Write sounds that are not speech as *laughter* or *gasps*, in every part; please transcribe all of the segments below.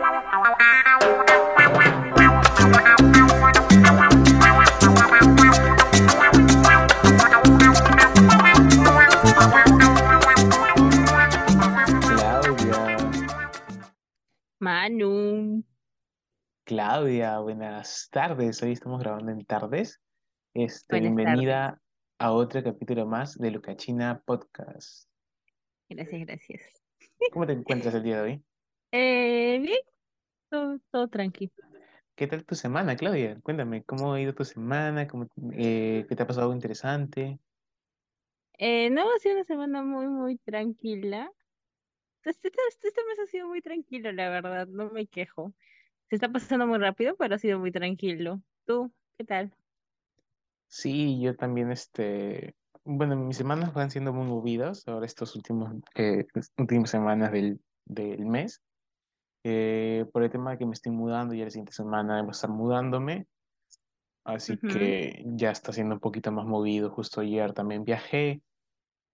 Claudia, Manu, Claudia, buenas tardes. Hoy estamos grabando en tardes. Este, buenas tardes. bienvenida a otro capítulo más de Lucachina Podcast. Gracias, gracias. ¿Cómo te encuentras el día de hoy? Eh, bien, todo, todo tranquilo. ¿Qué tal tu semana, Claudia? Cuéntame, ¿cómo ha ido tu semana? ¿Cómo, eh, ¿qué te ha pasado algo interesante? Eh, no, ha sido una semana muy, muy tranquila. Este, este, este- este mes ha sido muy tranquilo, la verdad, no me quejo. Se está pasando muy rápido, pero ha sido muy tranquilo. ¿Tú, qué tal? Sí, yo también, este, bueno, mis semanas van siendo muy movidas ahora estos últimos, eh, últimas semanas del, del mes. Eh, por el tema de que me estoy mudando y la siguiente semana voy a estar mudándome. Así que ya está siendo un poquito más movido. Justo ayer también viajé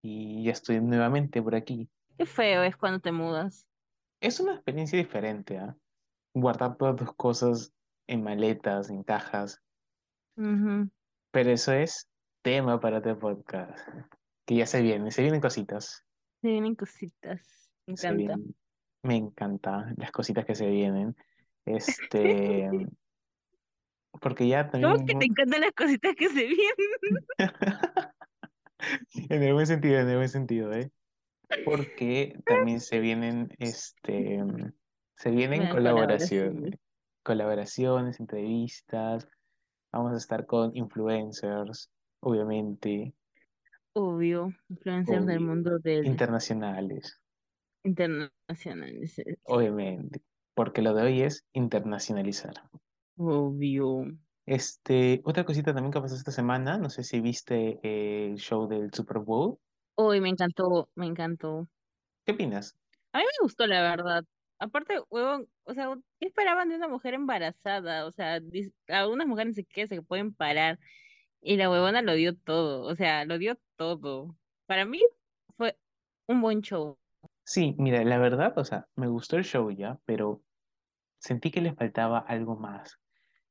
y ya estoy nuevamente por aquí. Qué feo es cuando te mudas. Es una experiencia diferente, ¿ah? Guardar todas tus cosas en maletas, en cajas, Ujú. pero eso es tema para este podcast. Que ya se viene, se vienen cositas. Se vienen cositas. Me encanta. Me encanta las cositas que se vienen. *laughs* Este, porque ya ¿Cómo es que te también, encantan las cositas que se vienen? *laughs* en el buen sentido, en el buen sentido, ¿eh? porque también se vienen, este, se vienen Bueno, colaboraciones. colaboraciones, entrevistas, vamos a estar con influencers, obviamente, Obvio, influencers del mundo del internacionales, internacional. es- obviamente, porque lo de hoy es internacionalizar. Obvio. Este, otra cosita también que pasó esta semana, no sé si viste el show del Super Bowl, Uy, me encantó, me encantó. ¿qué opinas? A mí me gustó, la verdad. Aparte, huevón, o sea, ¿qué esperaban de una mujer embarazada? O sea, algunas mujeres se que se pueden parar y la huevona lo dio todo, o sea, lo dio todo. Para mí fue un buen show. Sí, mira, la verdad, o sea, me gustó el show ya, pero sentí que le faltaba algo más.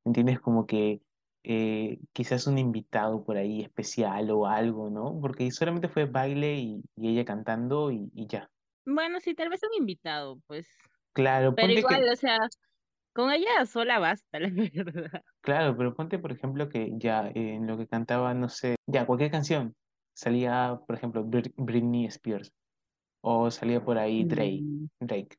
¿Entiendes? Como que eh, quizás un invitado por ahí especial o algo, ¿no? Porque solamente fue baile y, y ella cantando y, y ya. Bueno, sí, tal vez un invitado, pues. Claro, Pero ponte que, igual, o sea, con ella sola basta, *laughs* la verdad. claro, pero ponte, por ejemplo, que ya eh, en lo que cantaba, no sé, ya cualquier canción, salía, por ejemplo, Brit- Britney Spears o salía por ahí Drake, Mm, Drake,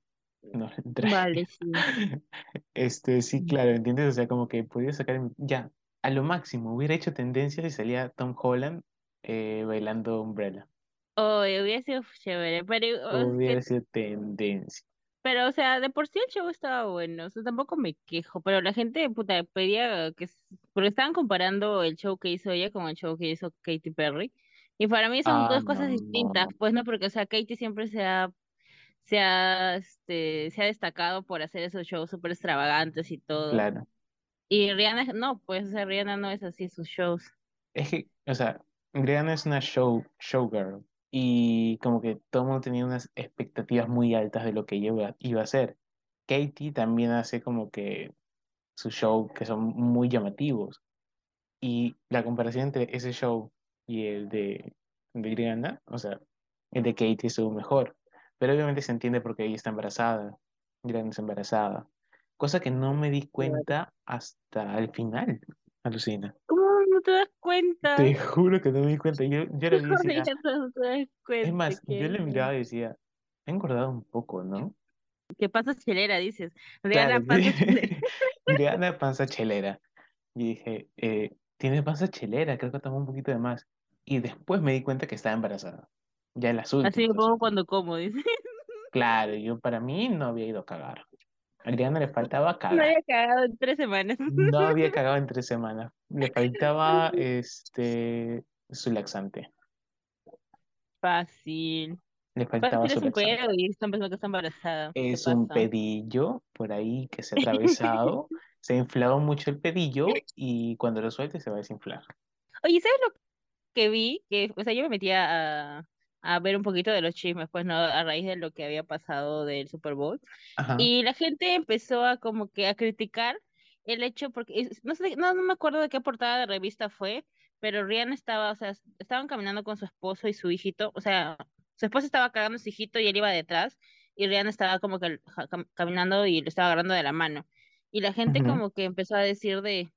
no, *laughs* Vale, Drake. sí. *laughs* Este, sí, claro, ¿entiendes? O sea, como que podía sacar, ya, a lo máximo, hubiera hecho tendencias y salía Tom Holland eh, bailando Umbrella. Oye, hubiera sido chévere, pero Hubiera sido tendencia. Pero, o sea, de por sí el show estaba bueno, o sea, tampoco me quejo, pero la gente, puta, pedía que, porque estaban comparando el show que hizo ella con el show que hizo Katy Perry, y para mí son Ah, dos cosas no, distintas, no. pues, ¿no? Porque, o sea, Katy siempre se ha, se ha, este, se ha destacado por hacer esos shows súper extravagantes y todo, Claro. y Rihanna, no, pues, o sea, Rihanna no es así sus shows. Es que, o sea, Rihanna es una show, showgirl. Y como que todo el mundo tenía unas expectativas muy altas de lo que ella iba, a hacer. Katy también hace como que sus shows que son muy llamativos. Y la comparación entre ese show y el de, de Rihanna, o sea, el de Katie estuvo mejor. Pero obviamente se entiende porque ella está embarazada. Rihanna está embarazada. Cosa que no me di cuenta hasta el final, alucina. ¿Cómo no te das cuenta? Te juro que no me di cuenta. Yo, yo ¿Cómo decía, ya no te das es más, yo le miraba y decía, he engordado un poco, ¿no? ¿Qué pasa, chelera? Dices. Claro, chelera. *laughs* Panza chelera. Y dije, eh, tiene panza chelera, creo que tomó un poquito de más. Y después me di cuenta que estaba embarazada. Ya en las Así últimas, pongo últimas. cuando como, dice. *laughs* Claro, yo para mí no había ido a cagar. A Rihanna le faltaba *laughs* No cagar. había cagado en tres semanas. No había *laughs* cagado en tres semanas. Le faltaba este su laxante. Fácil. Le faltaba Fácil su es un laxante. pedo y están pensando que está embarazada. ¿Qué Es un pedillo por ahí que se ha atravesado. Se ha inflado mucho el pedillo y cuando lo suelte se va a desinflar. Oye, ¿sabes lo que vi? Que, o sea, yo me metía a, a ver un poquito de los chismes, pues no, a raíz de lo que había pasado del Super Bowl. Ajá, Y la gente empezó a como que a criticar el hecho, porque no sé, no, no me acuerdo de qué portada de revista fue, pero Rihanna estaba, o sea, estaban caminando con su esposo y su hijito, o sea, su esposo estaba cargando a su hijito y él iba detrás, y Rihanna estaba como que caminando y lo estaba agarrando de la mano. Y la gente ujú, como que empezó a decir de,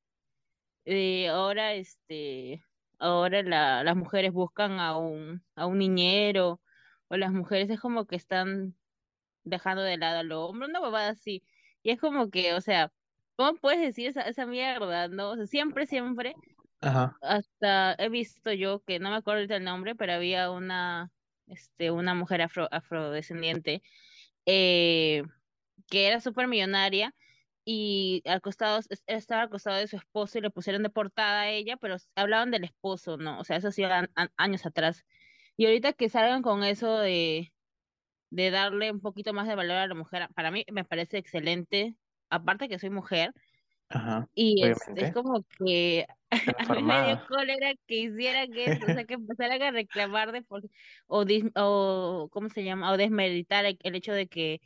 de ahora, este, ahora la, las mujeres buscan a un, a un niñero, o las mujeres es como que están dejando de lado al hombre, una bobada así. Y es como que, o sea, ¿cómo puedes decir esa, esa mierda, no? O sea, siempre, siempre, ajá, hasta he visto yo, que no me acuerdo ahorita el nombre, pero había una, este, una mujer afro, afrodescendiente, eh, que era súper millonaria y al costado, es- estaba al costado de su esposo y le pusieron de portada a ella, pero hablaban del esposo, ¿no? O sea, eso sí, años atrás. Y ahorita que salgan con eso de de darle un poquito más de valor a la mujer. Para mí me parece excelente, aparte que soy mujer, ajá, y es, es obviamente, como que *laughs* a mí me dio cólera que hicieran eso, o sea, que *laughs* empezaran a reclamar de por, o, dis- o, ¿cómo se llama? O desmeritar el, el hecho de que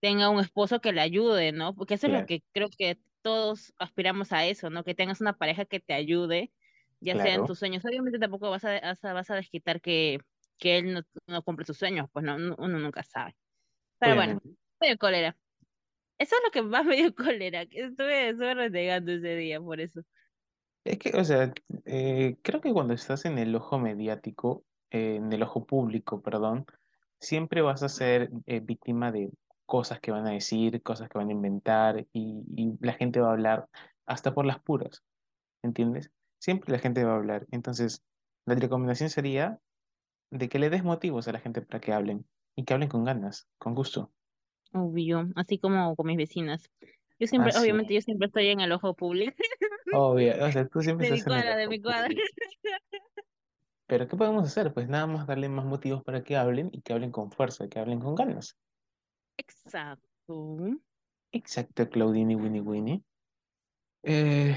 tenga un esposo que le ayude, ¿no? Porque eso es lo claro, que creo que todos aspiramos a eso, ¿no? Que tengas una pareja que te ayude, ya sea en claro, tus sueños. Obviamente tampoco vas a, vas a, vas a desquitar que, que él no, no cumple sus sueños, pues no, no- uno nunca sabe. Pero bueno, obviamente. me dio cólera. Eso es lo que más *laughs* me dio cólera, que estuve, estuve renegando ese día por eso. Es que, o sea, eh, creo que cuando estás en el ojo mediático, eh, en el ojo público, perdón, siempre vas a ser eh, víctima de cosas que van a decir, cosas que van a inventar y, y la gente va a hablar hasta por las puras, ¿entiendes? Siempre la gente va a hablar. Entonces, la recomendación sería de que le des motivos a la gente para que hablen y que hablen con ganas, con gusto. Obvio, así como con mis vecinas. Yo siempre, obviamente yo siempre estoy en el ojo público obvio, o sea, *laughs* tú siempre de mi estás en el cuadra, de ojo mi cuadra. *laughs* Pero ¿qué podemos hacer? Pues nada más darle más motivos para que hablen y que hablen con fuerza, que hablen con ganas. Exacto. Exacto, Claudine y Winnie Winnie. Eh,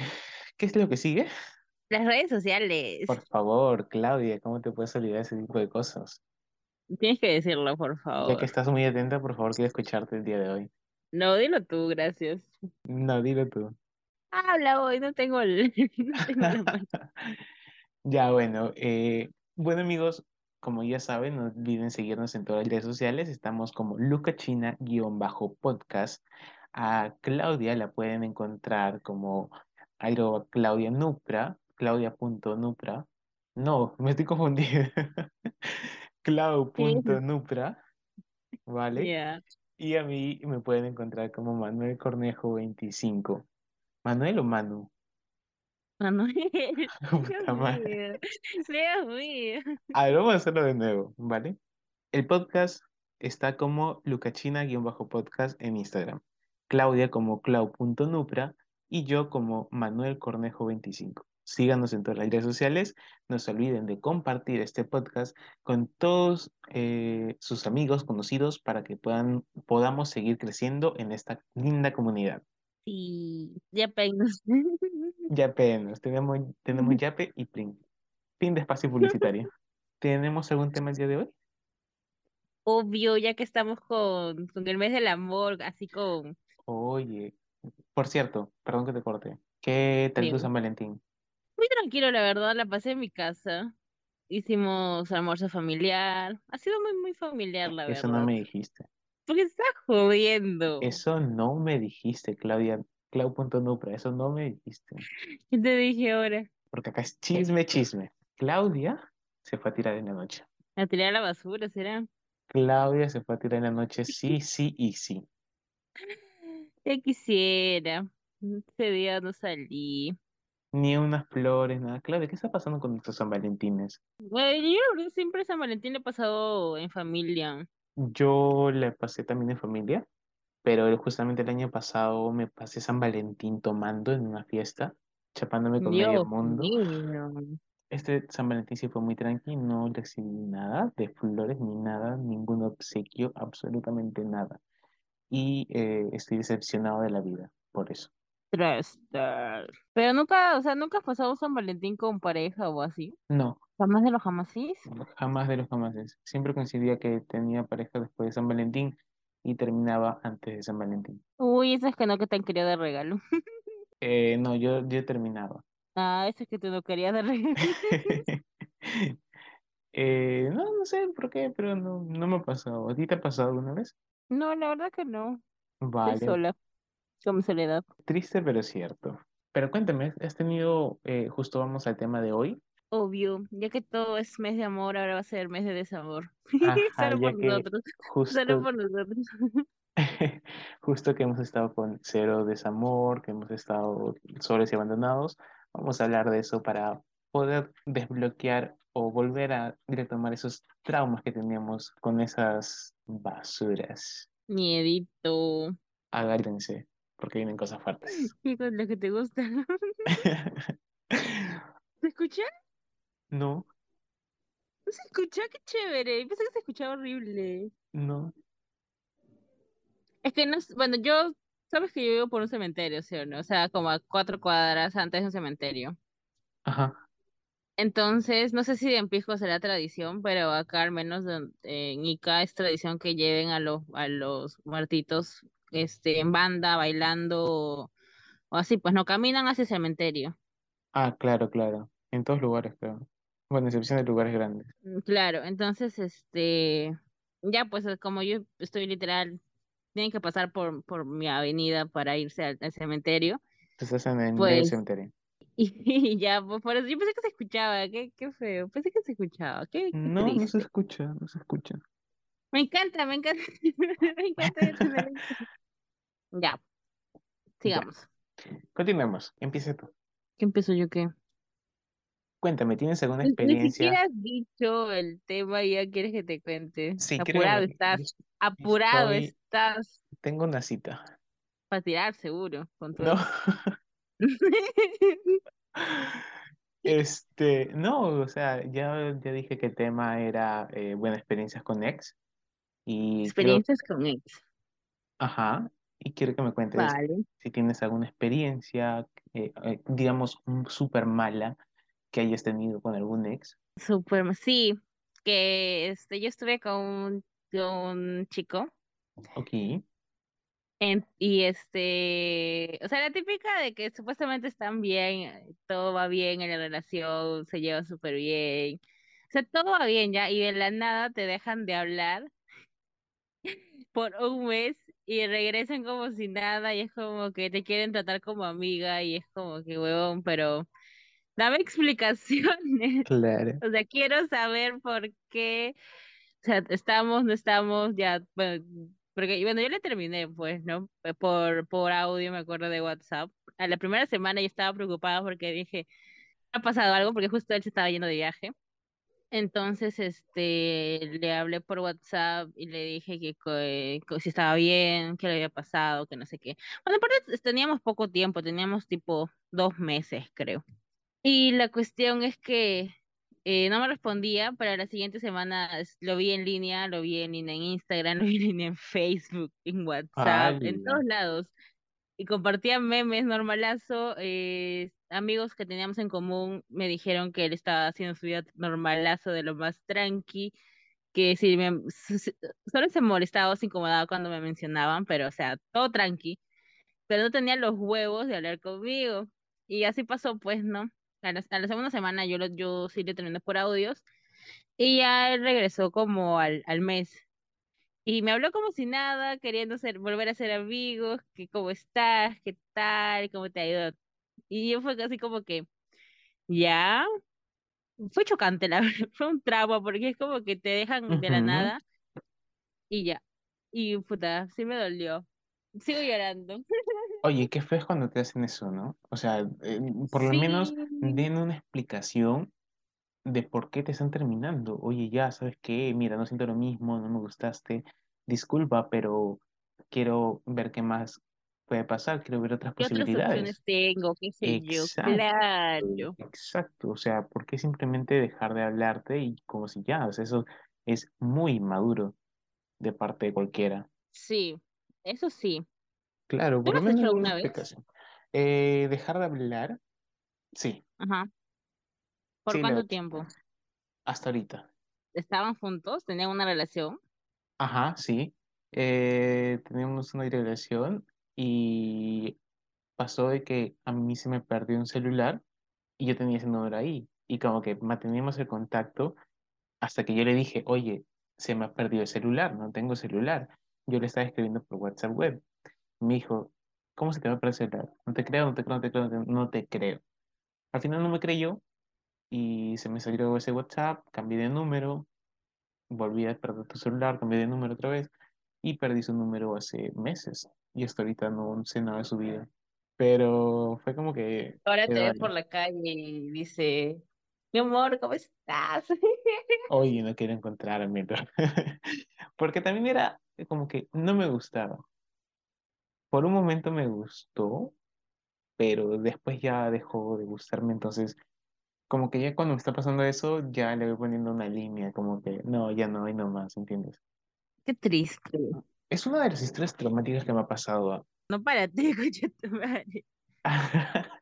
¿qué es lo que sigue? Las redes sociales. Por favor, Claudia, ¿cómo te puedes olvidar ese tipo de cosas? Tienes que decirlo, por Ya que favor. estás muy atenta, por favor, quiero escucharte el día de hoy. No, dilo tú, gracias. No, dilo tú. Habla hoy, no tengo el, *laughs* no tengo la mano. *laughs* Ya, bueno, eh, bueno amigos, como ya saben, no olviden seguirnos en todas las redes sociales. Estamos como lucachina-podcast. A Claudia la pueden encontrar como arroba Claudia Nupra, claudia.nupra. No, me estoy confundido. *laughs* Sí, Clau.nupra, ¿vale? Y a mí me pueden encontrar como Manuel Cornejo 25. ¿Manuel o Manu? Manuel. Dios *laughs* *laughs* Puta madre. mío. Dios mío. A ver, vamos a hacerlo de nuevo, ¿vale? El podcast está como lucachina-podcast en Instagram, Claudia como clau.nupra y yo como Manuel Cornejo 25. Síganos en todas las redes sociales. No se olviden de compartir este podcast con todos eh, sus amigos, conocidos, para que puedan, podamos seguir creciendo en esta linda comunidad. Sí, ya penos. *laughs* Yape, nos tenemos, tenemos Yape y Plin. Fin de espacio publicitario. ¿Tenemos algún tema el día de hoy? Obvio, ya que estamos con, con el mes del amor, así con... Oye, por cierto, perdón que te corte. ¿Qué tal tu. San Valentín? Muy tranquilo, la verdad, la pasé en mi casa. Hicimos almuerzo familiar. Ha sido muy, muy familiar, la Eso no verdad. me dijiste. Porque estás jodiendo. Eso no me dijiste, Claudia. Clau.nupra, eso no me dijiste. ¿Qué te dije ahora? Porque acá es chisme, chisme. Claudia se fue a tirar en la noche. A tirar a la basura, ¿será? Claudia se fue a tirar en la noche, *laughs* sí, sí y sí. Ya quisiera. Ese día no salí. Ni unas flores, nada. Claudia, ¿qué está pasando con nuestros San Valentines? Bueno, yo siempre San Valentín le he pasado en familia. Yo la pasé también en familia, pero justamente el año pasado me pasé San Valentín tomando en una fiesta, chapándome con medio Dios mundo. mío. Este San Valentín sí fue muy tranqui, no recibí nada de flores ni nada, ningún obsequio, absolutamente nada. Y eh, estoy decepcionado de la vida por eso. Trastar. Pero nunca, o sea, nunca has pasado San Valentín con pareja o así. No, Jamás de los jamasís. Jamás de los jamases. Siempre coincidía que tenía pareja después de San Valentín y terminaba antes de San Valentín. Uy, eso es que no que te han querido de regalo. *laughs* Eh, no, yo, yo terminaba. Ah, eso es que tú no querías de regalo. *laughs* Eh, no, no sé por qué, pero no, no me ha pasado. ¿A ti te ha pasado alguna vez? No, la verdad que no. Estoy Vale, sola, con soledad. triste pero cierto. Pero cuéntame, ¿has tenido, eh, justo vamos al tema de hoy? Obvio, ya que todo es mes de amor, ahora va a ser mes de desamor. *laughs* Ajá, Solo por nosotros, solo justo, por nosotros. *laughs* justo que hemos estado con cero desamor, que hemos estado solos y abandonados, vamos a hablar de eso para poder desbloquear o volver a retomar esos traumas que teníamos con esas basuras. Miedito. Agárrense, porque vienen cosas fuertes. *laughs* ¿Qué con lo que te gusta? ¿Se escucha? No, ¿No se escucha? Qué chévere. Pensé que se escuchaba horrible. no. Es que no, es- bueno, yo, sabes que yo vivo por un cementerio, ¿sí o no? O sea, como a cuatro cuadras antes de un cementerio. Ajá. Entonces, no sé si en Pisco será tradición, pero acá al menos en, en Ica es tradición que lleven a los, a los muertitos este, en banda, bailando o, o así, pues no caminan hacia el cementerio. Ah, claro, claro. En todos lugares, claro. Bueno, excepción de lugares grandes. Mm, Claro, entonces, este, ya pues como yo estoy literal, tienen que pasar por, por mi avenida para irse al, al cementerio, Tú estás en el pues, cementerio. *laughs* y, ya, pues por eso yo pensé que se escuchaba, qué, qué feo, pensé que se escuchaba, qué, qué No, no se escucha, no se escucha. Me encanta, me encanta, *laughs* me encanta tener *laughs* Ya, sigamos. continuemos. Empieza tú. ¿Qué empiezo yo qué? Cuéntame, ¿tienes alguna Ni, ni siquiera experiencia? has dicho el tema y ya quieres que te cuente. Sí, Apurado creo, estás, apurado estoy, estás tengo una cita. para tirar seguro con No, *laughs* *laughs* este, no, o sea, ya, ya dije que el tema era eh, buenas experiencias con ex y Experiencias con ex. ajá, y quiero que me cuentes Vale. si tienes alguna experiencia, eh, eh, digamos, súper mala que hayas tenido con algún ex. Súper, sí, que este, yo estuve con un, con un chico. Ok, en- y este, o sea, la típica de que supuestamente están bien, todo va bien en la relación, se llevan súper bien, o sea, todo va bien ya y de la nada te dejan de hablar *laughs* por un mes y regresan como si nada y es como que te quieren tratar como amiga y es como que huevón, pero dame explicaciones. claro. O sea, quiero saber por qué, o sea, estamos, no estamos, ya, bueno, porque, bueno, yo le terminé, pues, ¿no? Eh, Por, por audio, me acuerdo de WhatsApp. A la primera semana yo estaba preocupada porque dije, ha pasado algo, porque justo él se estaba yendo de viaje. Entonces, este, le hablé por WhatsApp y le dije que, si estaba bien, qué le había pasado, que no sé qué. Bueno, aparte teníamos poco tiempo, teníamos tipo dos meses, creo. Y la cuestión es que eh, no me respondía, pero la siguiente semana lo vi en línea, lo vi en línea en Instagram, *laughs* lo vi en línea en Facebook, en WhatsApp, en todos lados. Y compartía memes normalazo. eh, amigos que teníamos en común me dijeron que él estaba haciendo su vida normalazo de lo más tranqui, que si me, solo se molestaba o se incomodaba cuando me mencionaban, pero o sea, todo tranqui pero no tenía los huevos de hablar conmigo. Y así pasó, pues, ¿no? A la, a la segunda semana yo, lo, yo sí le terminé por audios y ya él regresó como al, al mes. Y me habló como si nada, queriendo ser, volver a ser amigos, que cómo estás, qué tal, cómo te ha ido. Y yo fue casi como que, ya, fue chocante, la *laughs* verdad, fue un trauma, porque es como que te dejan de la nada y ya. Y puta, sí me dolió. Sigo llorando. Oye, qué feo es cuando te hacen eso, ¿no? O sea, eh, por lo menos den una explicación de por qué te están terminando. Oye, ya, ¿sabes qué? Mira, no siento lo mismo, no me gustaste. Disculpa, pero quiero ver qué más puede pasar, quiero ver otras ¿Qué otras posibilidades. opciones tengo? ¿Qué sé yo? Exacto, Claro. exacto. O sea, ¿por qué simplemente dejar de hablarte y como si ya? O sea, eso es muy maduro de parte de cualquiera. Sí, eso sí. Claro, ¿Tú por lo has menos hecho una alguna vez? explicación. Eh, dejar de hablar, sí, Ajá. ¿Por sí lo he cuánto hecho. tiempo? hasta ahorita. ¿Estaban juntos? ¿Tenían una relación? Ajá, sí. Eh, teníamos una relación y pasó de que a mí se me perdió un celular y yo tenía ese número ahí. Y como que manteníamos el contacto hasta que yo le dije, oye, se me ha perdido el celular, no tengo celular. Yo le estaba escribiendo por WhatsApp web. Me dijo, ¿cómo se te va a celular? No te creo, no te creo, no te creo, no te, creo. Al final no me creyó y se me salió ese WhatsApp, cambié de número, volví a perder tu celular, cambié de número otra vez y perdí su número hace meses y hasta ahorita no sé nada de su vida. Pero fue como que Ahora te quedó ve por la calle y dice, mi amor, ¿cómo estás? Hoy no quiero encontrarme, *laughs* porque también era como que no me gustaba. Por un momento me gustó, pero después ya dejó de gustarme, entonces como que ya cuando me está pasando eso, ya le voy poniendo una línea, como que no, ya no, y no más, ¿entiendes? Qué triste. Es una de las historias traumáticas que me ha pasado. No para ti, *laughs* tu madre. *laughs*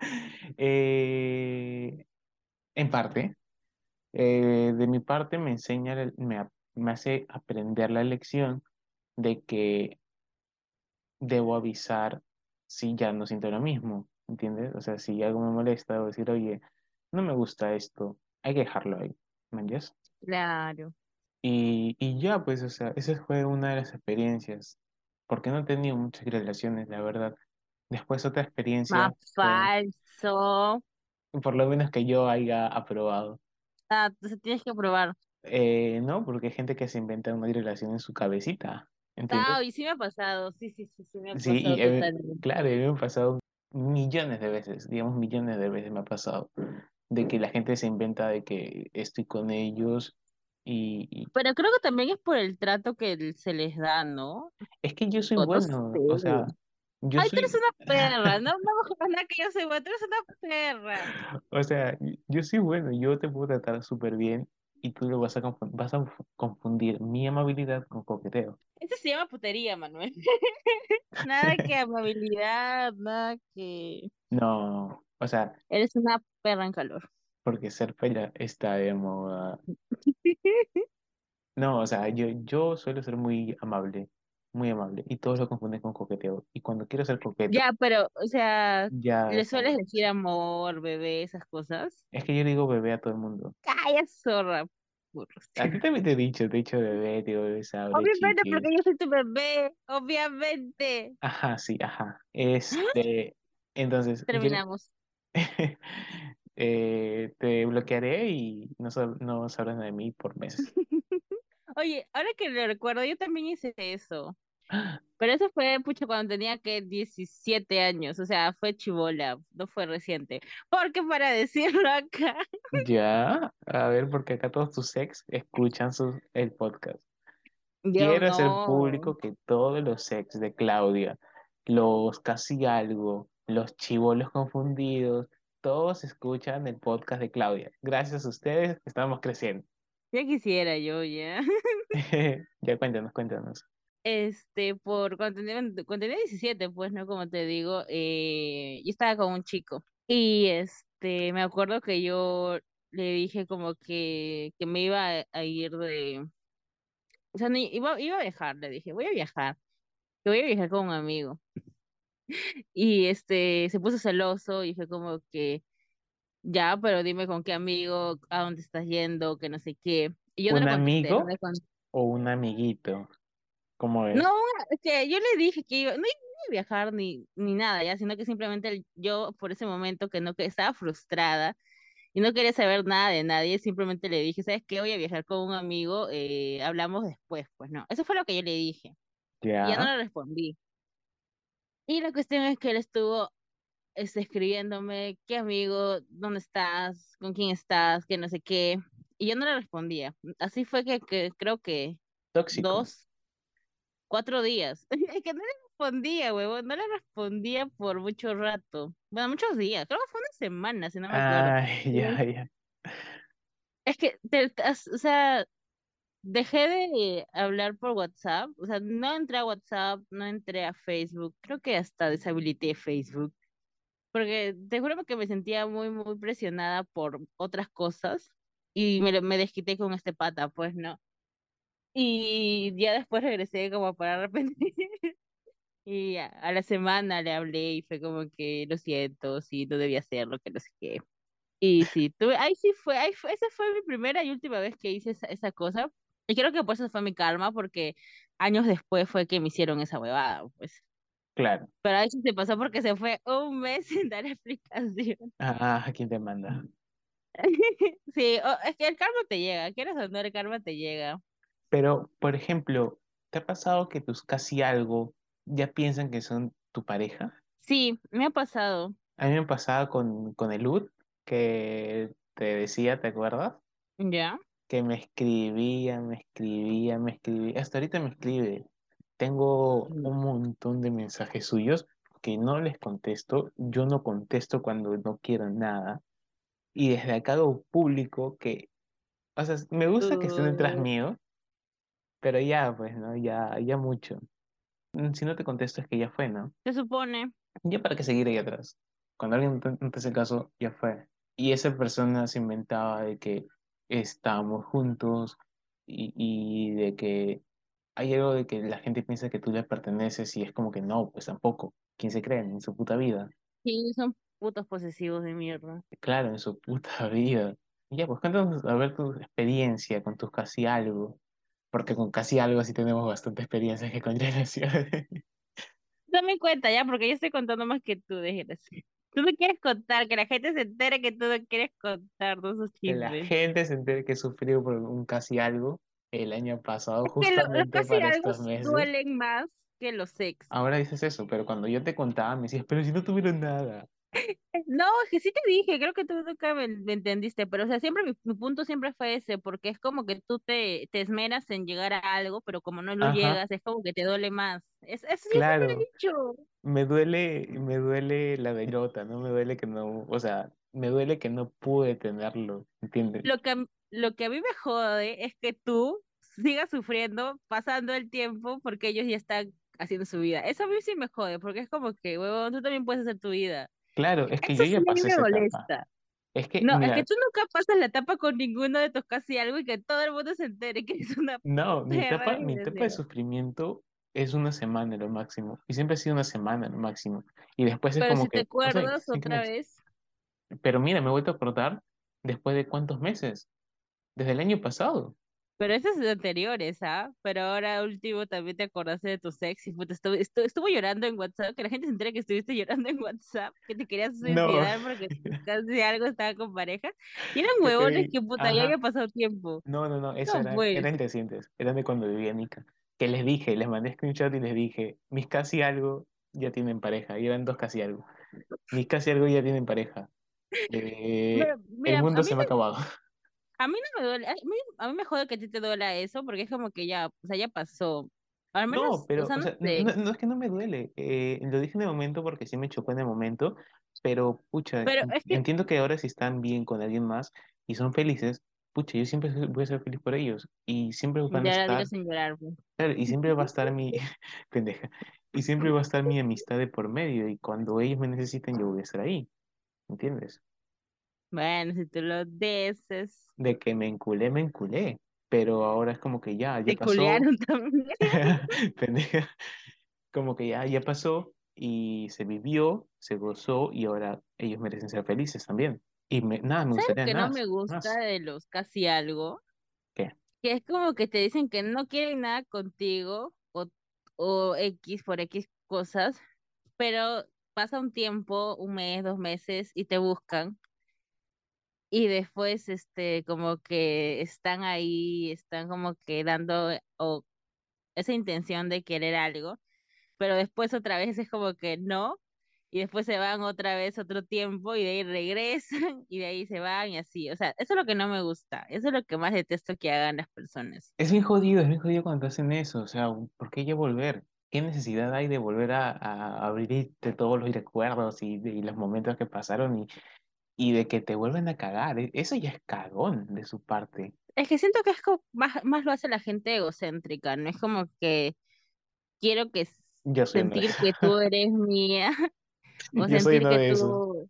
Eh, en parte, eh, de mi parte me enseña, me, me hace aprender la lección de que debo avisar si ya no siento lo mismo, ¿entiendes? O sea, si algo me molesta, debo decir, oye, no me gusta esto, hay que dejarlo ahí, ¿me entiendes? Claro. Y, y ya, pues, o sea, esa fue una de las experiencias, porque no he tenido muchas relaciones, la verdad. Después otra Más experiencia fue, falso. por lo menos que yo haya aprobado. Ah, entonces tienes que probar. Eh, no, porque hay gente que se inventa una relación en su cabecita. Ah, y sí me ha pasado. Sí, sí, sí, sí me ha Sí, y pasado eh, totalmente. claro, a mí me ha pasado millones de veces, digamos millones de veces me ha pasado, de que la gente se inventa de que estoy con ellos y, y Pero creo que también es por el trato que se les da, ¿no? es que yo soy O no bueno, sé. o sea, yo Ay, tú eres soy, una perra, no, no *laughs* nada que yo soy buena, tú eres una perra. o sea, yo soy bueno, yo te puedo tratar súper bien y tú lo vas a, vas a confundir mi amabilidad con coqueteo. Eso se llama putería, Manuel. *laughs* Nada que *laughs* amabilidad, nada que... No, o sea, Eres una perra en calor. porque ser fea está de moda. *laughs* No, o sea, yo, yo suelo ser muy amable, muy amable, y todos lo confunden con coqueteo. Y cuando quiero ser coqueto, Ya, pero, o sea, ya ¿le sueles decir amor, bebé, esas cosas? es que yo digo bebé a todo el mundo. Calla, zorra. A ti también te he dicho, te he dicho bebé, te digo bebé, Obviamente porque yo soy tu bebé, obviamente. Ajá, sí, ajá. *gasps* Este, entonces, yo Terminamos. *laughs* eh, te bloquearé y no, sab- no sabrás de mí por meses. *laughs* Oye, ahora que lo recuerdo, yo también hice eso. Pero eso fue, pucha, cuando tenía que 17 años, o sea, fue chivola, no fue reciente. Porque para *laughs* decirlo acá, Ya, a ver, porque acá todos tus ex escuchan sus, el podcast. yo Quiero hacer público que todos los ex de Claudia, los casi algo, los chivolos confundidos, todos escuchan el podcast de Claudia. Gracias a ustedes estamos creciendo. Ya quisiera yo, ya. *laughs* *laughs* Ya cuéntanos, cuéntanos. Este, por cuando tenía, cuando tenía 17, pues, ¿no? Como te digo, eh, yo estaba con un chico. Y este, me acuerdo que yo le dije como que, que me iba a, ir de, o sea, no, iba, iba a viajar, le dije, voy a viajar, que voy a viajar con un amigo. *laughs* Y este, se puso celoso y fue como que, ya, pero dime con qué amigo, a dónde estás yendo, que no sé qué. Y yo no ¿Un le contesté, no amigo le o un amiguito? ¿Cómo No, es? es que yo le dije que iba, no iba a viajar ni, ni nada, ya, sino que simplemente yo por ese momento que no que estaba frustrada y no quería saber nada de nadie, simplemente le dije, ¿sabes qué? Voy a viajar con un amigo, eh, hablamos después, pues no. Eso fue lo que yo le dije. Y ya no le respondí. Y la cuestión es que él estuvo este, escribiéndome, ¿qué amigo? ¿Dónde estás? ¿Con quién estás? Que no sé qué. Y yo no le respondía. Así fue que, que creo que Tóxico. dos cuatro días. *laughs* Es que no le respondía, huevón, no le respondía por mucho rato. Bueno, muchos días, creo que fue una semana, si no me acuerdo. Ay, ya, ya. Es que, te- o sea, dejé de hablar por WhatsApp, o sea, no entré a WhatsApp, no entré a Facebook, creo que hasta deshabilité Facebook, porque te juro que me sentía muy, muy presionada por otras cosas y me, me desquité con este pata, pues, ¿no? Y ya después regresé como para arrepentir. *laughs* Y a, a la semana le hablé y fue como que lo siento, sí, no debía hacerlo, que no sé qué. Y sí, tuve, ahí sí fue, ahí fue, esa fue mi primera y última vez que hice esa, esa cosa. Y creo que por eso fue mi karma, porque años después fue que me hicieron esa huevada, pues. Claro. Pero ahí sí se pasó porque se fue un mes *laughs* sin dar explicación. Ah, ¿a quién te manda? *laughs* Sí, es que el karma te llega, quieres o no, el karma te llega. Pero, por ejemplo, ¿te ha pasado que tus casi algo ya piensan que son tu pareja? Sí, me ha pasado, A mí me pasaba con, con el Ud, que te decía, ¿te acuerdas? ¿ya? Que me escribía, me escribía, me escribía. Hasta ahorita me escribe. Tengo un montón de mensajes suyos que no les contesto. Yo no contesto cuando no quiero nada. Y desde acá hago público que, o sea, me gusta que estén detrás mío, pero ya, pues, ¿no? Ya, ya mucho. Mm, Si no te contesto es que ya fue, ¿no? se supone. Ya para qué seguir ahí atrás. Cuando alguien no te, hace caso, ya fue. Y esa persona se inventaba de que estábamos juntos y, y de que hay algo de que la gente piensa que tú le perteneces y es como que no, pues tampoco. ¿Quién se cree en su puta vida? Sí, son putos posesivos de mierda. Claro, en su puta *laughs* vida. Y ya, pues cuéntanos a ver tu experiencia con tus casi algo. Porque con casi algo sí tenemos bastante experiencia que con relaciones. *laughs* Dame cuenta ya, porque yo estoy contando más que tú, desgracia. Tú no quieres contar, que la gente se entere que tú no quieres contar todos esos Que la chismes. gente se entere que sufrió por un casi algo el año pasado, Que lo- los justamente casi para algo estos meses. duelen más que los ex. Ahora dices eso, pero cuando yo te contaba me decías, pero si no tuvieron nada. No, es que sí te dije, creo que tú nunca me, me entendiste, pero o sea, siempre mi, mi punto siempre fue ese, porque es como que tú te, te esmeras en llegar a algo, pero como no lo Ajá, llegas, es como que te duele más. Es, he claro. dicho. Me duele, me duele la derrota, ¿no? Me duele que no, o sea, me duele que no pude tenerlo, ¿entiendes? Lo que, lo que a mí me jode es que tú sigas sufriendo, pasando el tiempo, porque ellos ya están haciendo su vida. Eso a mí sí me jode, porque es como que, huevón, tú también puedes hacer tu vida. Claro, es que Eso yo ya pasé me esa etapa. molesta. Es que, No, es que tú nunca pasas la etapa con ninguno de tus casi algo y que todo el mundo se entere que eres una no, mi etapa, mi etapa de sufrimiento es una semana lo máximo. Y siempre ha sido una semana lo máximo. Y después es Pero como si te que, o sea, acuerdas otra vez, Pero mira, me he vuelto a acordar después de cuántos meses, desde el año pasado. Pero son anteriores, ¿ah? Pero ahora último también te acordaste de tu ex y puta, estuve, estu- estuvo llorando en WhatsApp, que la gente se entere que estuviste llorando en WhatsApp, que te querías No, suicidar porque *laughs* casi algo estaba con pareja. Y eran huevones que puta, ya había ajá. pasado tiempo. No, no, no, eso No, era, pues, eran recientes, eran de cuando vivía Nica. Que les dije, les mandé screenshot y les dije, mis casi algo ya tienen pareja. Y eran dos casi algo. Mis casi algo ya tienen pareja. *laughs* Eh, pero, el mira, mundo se me ha acabado. A mí no me duele, a mí, a mí me jode que a ti te duela eso, porque es como que ya, o sea, ya pasó. Al No, menos, o pero, o no sea, sé, no, no es que no me duele. eh, lo dije en el momento porque sí me chocó en el momento, pero pucha, pero es que entiendo que ahora si están bien con alguien más y son felices, pucha, yo siempre voy a ser feliz por ellos y siempre van a estar, llorar. pues. claro, y siempre va a estar mi, *laughs* *laughs* pendeja, y siempre va a estar mi amistad de por medio y cuando ellos me necesiten yo voy a estar ahí, ¿entiendes? Bueno, si tú lo dices, De que me enculé, me enculé, pero ahora es como que ya, ya te pasó, culearon también. *laughs* como que ya, ya pasó y se vivió, se gozó y ahora ellos merecen ser felices también. Y me- nada, me ¿Sabes gustaría que no nada me gusta más. de los casi algo? ¿Qué? Que es como que te dicen que no quieren nada contigo o, o X por X cosas, pero pasa un tiempo, un mes, dos meses y te buscan y después este como que están ahí, están como que dando o esa intención de querer algo, pero después otra vez es como que no, y después se van otra vez otro tiempo y de ahí regresan *laughs* y de ahí se van y así, o sea, eso es lo que no me gusta, eso es lo que más detesto que hagan las personas. Es bien jodido, es bien jodido cuando hacen eso. O sea, ¿por qué ya volver? ¿Qué necesidad hay de volver a, a abrirte todos los recuerdos y, y los momentos que pasaron y, y de que te vuelven a cagar? E- Eso ya es cagón de su parte. Es que siento que es como más, más lo hace la gente egocéntrica, no es como que quiero que Yo sentir que tú eres mía *laughs* o Yo soy sentir que tú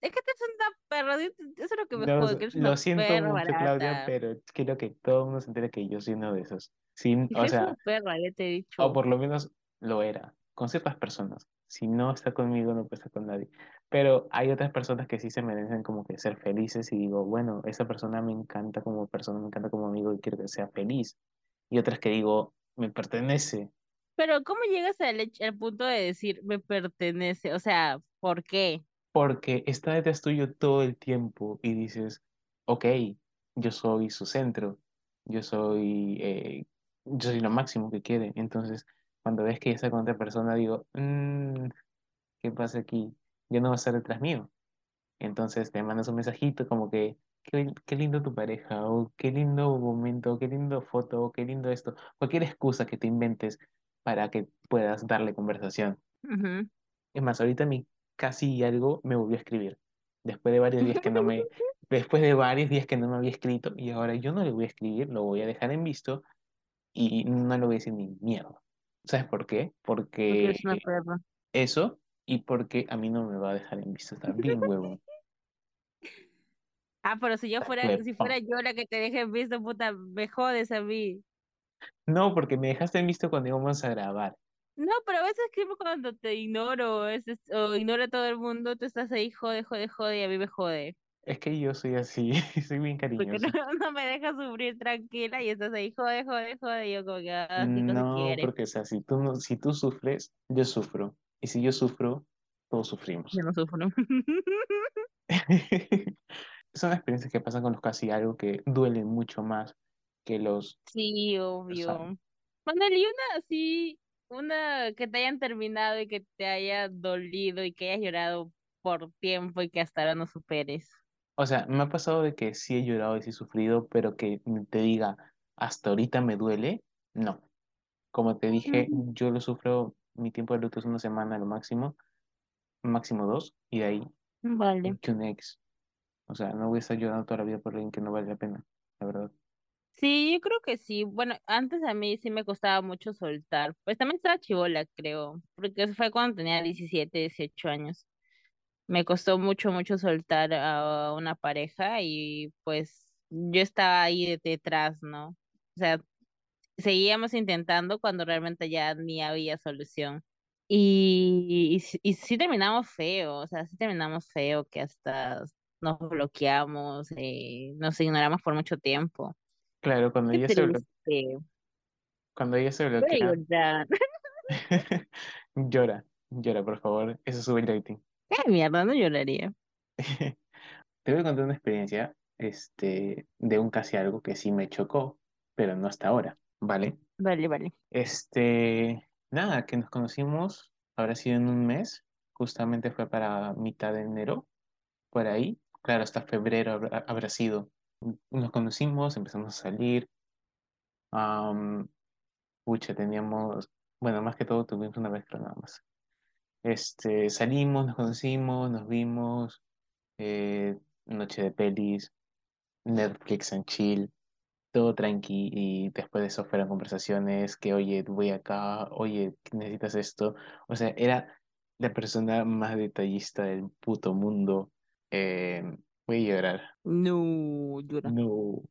Es que tú eres una perra. Eso es lo que me No, jode, que eres una lo siento perra mucho, Claudia, pero quiero que todo el mundo se entere que yo soy uno de esos. Sin, *laughs* o una sea, perra, ya te he o dicho. por lo menos lo era, con ciertas personas. Si no está conmigo, no puede estar con nadie. Pero hay otras personas que sí se merecen como que ser felices y digo, bueno, esa persona me encanta como persona, me encanta como amigo y quiero que sea feliz. Y otras que digo, me pertenece, Pero ¿cómo llegas al, al punto de decir me pertenece? O sea, ¿por qué? porque está detrás tuyo todo el tiempo y dices, ok, yo soy su centro, yo soy, eh, yo soy lo máximo que quiere. Entonces, cuando ves que ya está con otra persona, digo, "Mm, ¿qué pasa aquí? Ya no va a estar detrás mío. Entonces te mandas un mensajito como que, qué, qué lindo tu pareja, o qué lindo momento, o qué lindo foto, o qué lindo esto. Cualquier excusa que te inventes para que puedas darle conversación. Ujú. Es más, ahorita mí casi algo me volvió a escribir. Después de varios días que no me, *laughs* después de varios días que no me había escrito, y ahora yo no le voy a escribir, lo voy a dejar en visto y no le voy a decir ni mierda. ¿Sabes por qué? Porque una perra. eso y porque a mí no me va a dejar en visto. Bien huevo. Ah, pero si yo Está fuera, si huevón. fuera yo la que te deje en visto, puta, me jodes a mí. No, porque me dejaste en visto cuando íbamos a grabar. No, pero a veces que cuando te ignoro es- es- o ignoro a todo el mundo, tú estás ahí, jode, jode, jode, y a mí me jode. Es que yo soy así, *laughs* soy bien Porque no, cariñoso. no me dejas sufrir tranquila y estás ahí, jode, jode, jode, y yo como que, ah, cosa No, quieres. porque o sea, si tú no, si tú sufres, yo sufro. Y si yo sufro, todos Yo sufrimos. no sufro. *laughs* Son experiencias que pasan con los casi algo que duelen mucho más que los, Sí, obvio. Manuel, y una así, una que te hayan terminado y que te haya dolido y que hayas llorado por tiempo y que hasta ahora no superes. O sea, me ha pasado de que sí he llorado y sí he sufrido, pero que te diga, hasta ahorita me duele, no. Como te dije, Ujú. yo lo sufro, mi tiempo de luto es una semana lo máximo, máximo dos, y de ahí Vale. que un ex. O sea, no voy a estar llorando toda la vida por alguien que no vale la pena, la verdad. Sí, yo creo que sí. Bueno, antes a mí sí me costaba mucho soltar. Pues también estaba chivola, creo, porque eso fue cuando tenía 17 18 años. Me costó mucho, mucho soltar a una pareja y pues yo estaba ahí de- detrás, ¿no? O sea, seguíamos intentando cuando realmente ya ni había solución. Y, y, sí y sí terminamos feo, o sea, sí terminamos feo, que hasta nos bloqueamos, eh, nos ignoramos por mucho tiempo. Claro, cuando Qué ella se, blo- triste. cuando ella se bloquea, *laughs* llora, llora, por favor. Eso sube el rating. Ay, mierda, no lloraría. *laughs* Te voy a contar una experiencia, este, de un casi algo que sí me chocó, pero no hasta ahora, ¿vale? Vale, vale. Este, nada, que nos conocimos, habrá sido en un mes, justamente fue para mitad de enero, por ahí. Claro, hasta febrero habrá, habrá sido. Nos conocimos, empezamos a salir. am, pucha, teníamos, bueno, más que todo tuvimos una mezcla nada más. Este, salimos, nos conocimos, nos vimos, eh, noche de pelis, Netflix and chill, todo tranqui, y después de eso fueron conversaciones que, oye, voy acá, oye, necesitas esto. O sea, era la persona más detallista del puto mundo. Eh, voy a llorar. No, llora. No.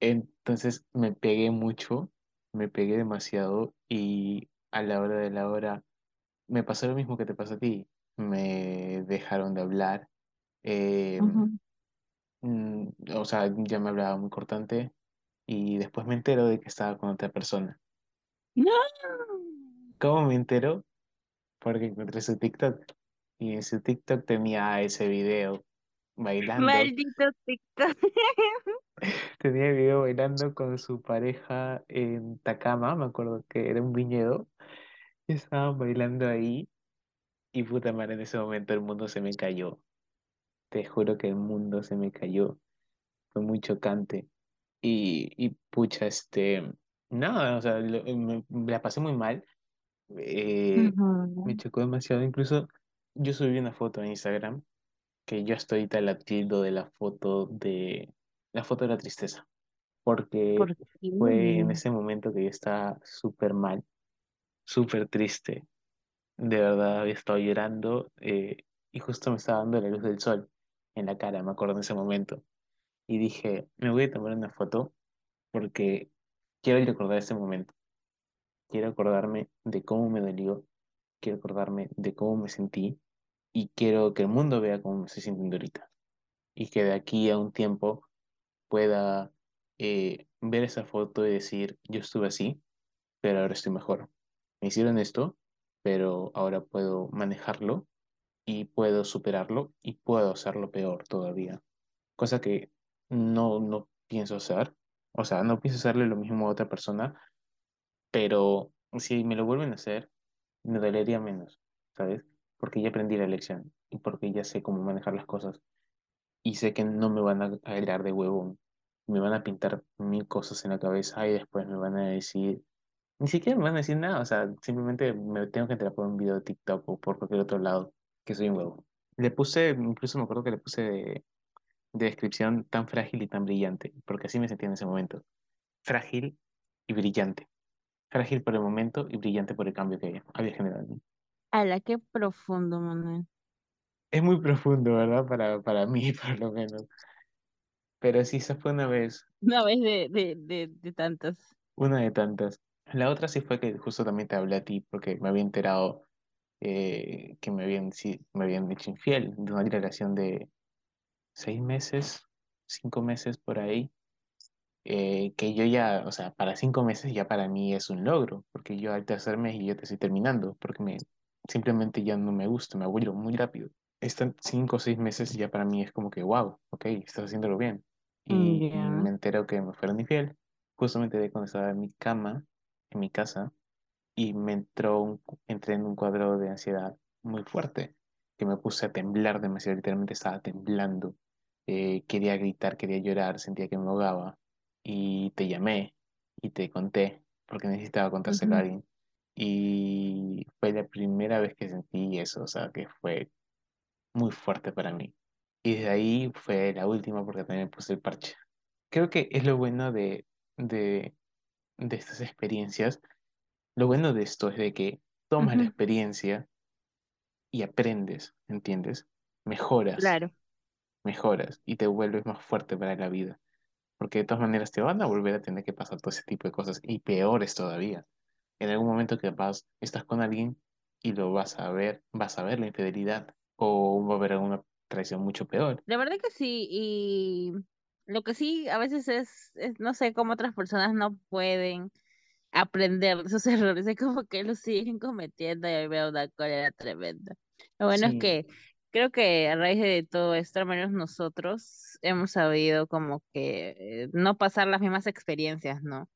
Entonces me pegué mucho, me pegué demasiado y a la hora de la hora me pasó lo mismo que te pasó a ti. Me dejaron de hablar. eh, Ujú. mm, o sea, ya me hablaba muy cortante y después me entero de que estaba con otra persona. No. ¿Cómo me entero? Porque encontré su TikTok y en su TikTok tenía ese video bailando, Maldito TikTok. *laughs* tenía el video bailando con su pareja en Takama, me acuerdo que era un viñedo, y estaban bailando ahí y puta madre, en ese momento el mundo se me cayó, te juro que el mundo se me cayó, fue muy chocante y, y pucha, este, nada, o sea, lo- me, me la pasé muy mal eh, me Ujú. chocó demasiado. Incluso yo subí una foto a Instagram que yo hasta ahorita la tildo de la foto de la foto de la tristeza, porque ¿Por qué? fue en ese momento que yo estaba súper mal, súper triste. De verdad había estado llorando eh, y justo me estaba dando la luz del sol. en la cara, me acuerdo en ese momento. Y dije, me voy a tomar una foto porque quiero recordar ese momento. Quiero acordarme de cómo me dolió, quiero acordarme de cómo me sentí y quiero que el mundo vea cómo me estoy sintiendo ahorita. Y que de aquí a un tiempo pueda eh, ver esa foto y decir, yo estuve así, pero ahora estoy mejor. Me hicieron esto, pero ahora puedo manejarlo y puedo superarlo y puedo hacerlo peor todavía. Cosa que no, no pienso hacer. O sea, no pienso hacerle lo mismo a otra persona, pero si me lo vuelven a hacer, me dolería menos, ¿sabes? Porque ya aprendí la lección y porque ya sé cómo manejar las cosas y sé que no me van a agarrar de huevón. Me van a pintar mil cosas en la cabeza y después me van a decir, ni siquiera me van a decir nada, o sea, simplemente me tengo que enterar por un video de TikTok o por cualquier otro lado que soy un huevón. Le puse, incluso me acuerdo que le puse de, de descripción tan frágil y tan brillante, porque así me sentía en ese momento. Frágil y brillante. Frágil por el momento y brillante por el cambio que había generado. en mí. la qué profundo, Manuel. Es muy profundo, ¿verdad? Para, para mí, *laughs* por lo menos. Pero sí, esa fue una vez, Una vez de, de, de, de tantas. una de tantas. La otra sí fue que justo también te hablé a ti porque me había enterado eh, que me habían, sí, me habían hecho infiel de una relación de seis meses, cinco meses por ahí. eh, que yo ya, o sea, para cinco meses ya para mí es un logro, porque yo al tercer mes y ya te estoy terminando, porque me, simplemente ya no me gusta, me aburro muy rápido. Estos cinco o seis meses ya para mí es como que, wow, ok, estás haciéndolo bien. Mm, Y Ya. me entero que me fueron infiel, justamente de cuando estaba en mi cama, en mi casa, y me entró un, entré en un cuadro de ansiedad muy fuerte, que me puse a temblar demasiado, literalmente estaba temblando, Eh, quería gritar, quería llorar, sentía que me ahogaba, y te llamé y te conté, porque necesitaba contárselo a alguien, y fue la primera vez que sentí eso, o sea, que fue muy fuerte para mí. Y desde ahí fue la última porque también me puse el parche. Creo que es lo bueno de, de, de estas experiencias lo bueno de esto es de que tomas la experiencia y aprendes, ¿entiendes? Mejoras, Claro. mejoras y te vuelves más fuerte para la vida. Porque de todas maneras te van a volver a tener que pasar todo ese tipo de cosas y peores todavía. En algún momento que vas, estás con alguien y lo vas a ver, vas a ver la infidelidad o va a haber alguna traición mucho peor. La verdad que sí, y lo que sí a veces es, es no sé cómo otras personas no pueden aprender de esos *laughs* errores, es como que los siguen cometiendo y da una cólera tremenda. Lo bueno es que creo que a raíz de todo esto, al menos nosotros hemos sabido como que eh, no pasar las mismas experiencias, ¿no?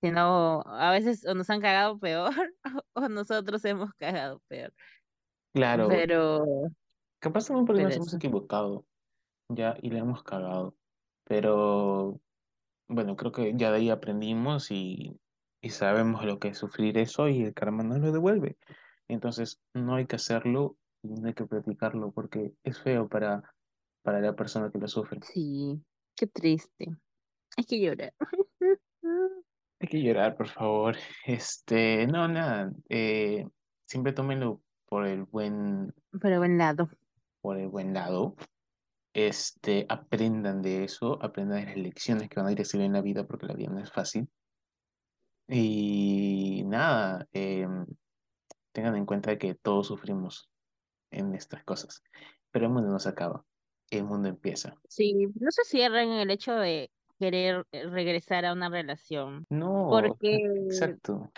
Sino a veces o nos han cagado peor *laughs* o nosotros hemos cagado peor. claro, Pero, capaz también porque pero nos hemos equivocado ya y le hemos cagado. Pero Bueno, creo que ya de ahí aprendimos y, y sabemos lo que es sufrir eso y el karma nos lo devuelve. Entonces, no hay que hacerlo y no hay que practicarlo porque es feo para, para la persona que lo sufre. Sí, qué triste. Hay que llorar. *laughs* Hay que llorar, por favor. *laughs* Este, no, nada. eh, siempre tómenlo por el buen, Pero buen lado. por el buen lado. Este, aprendan de eso, aprendan de las lecciones que van a ir a recibir en la vida porque la vida no es fácil. Y nada, em, Tengan en cuenta que todos sufrimos en estas cosas, pero el mundo no se acaba, el mundo empieza. Sí, no se cierren en el hecho de querer eh, regresar a una relación, No, porque exacto.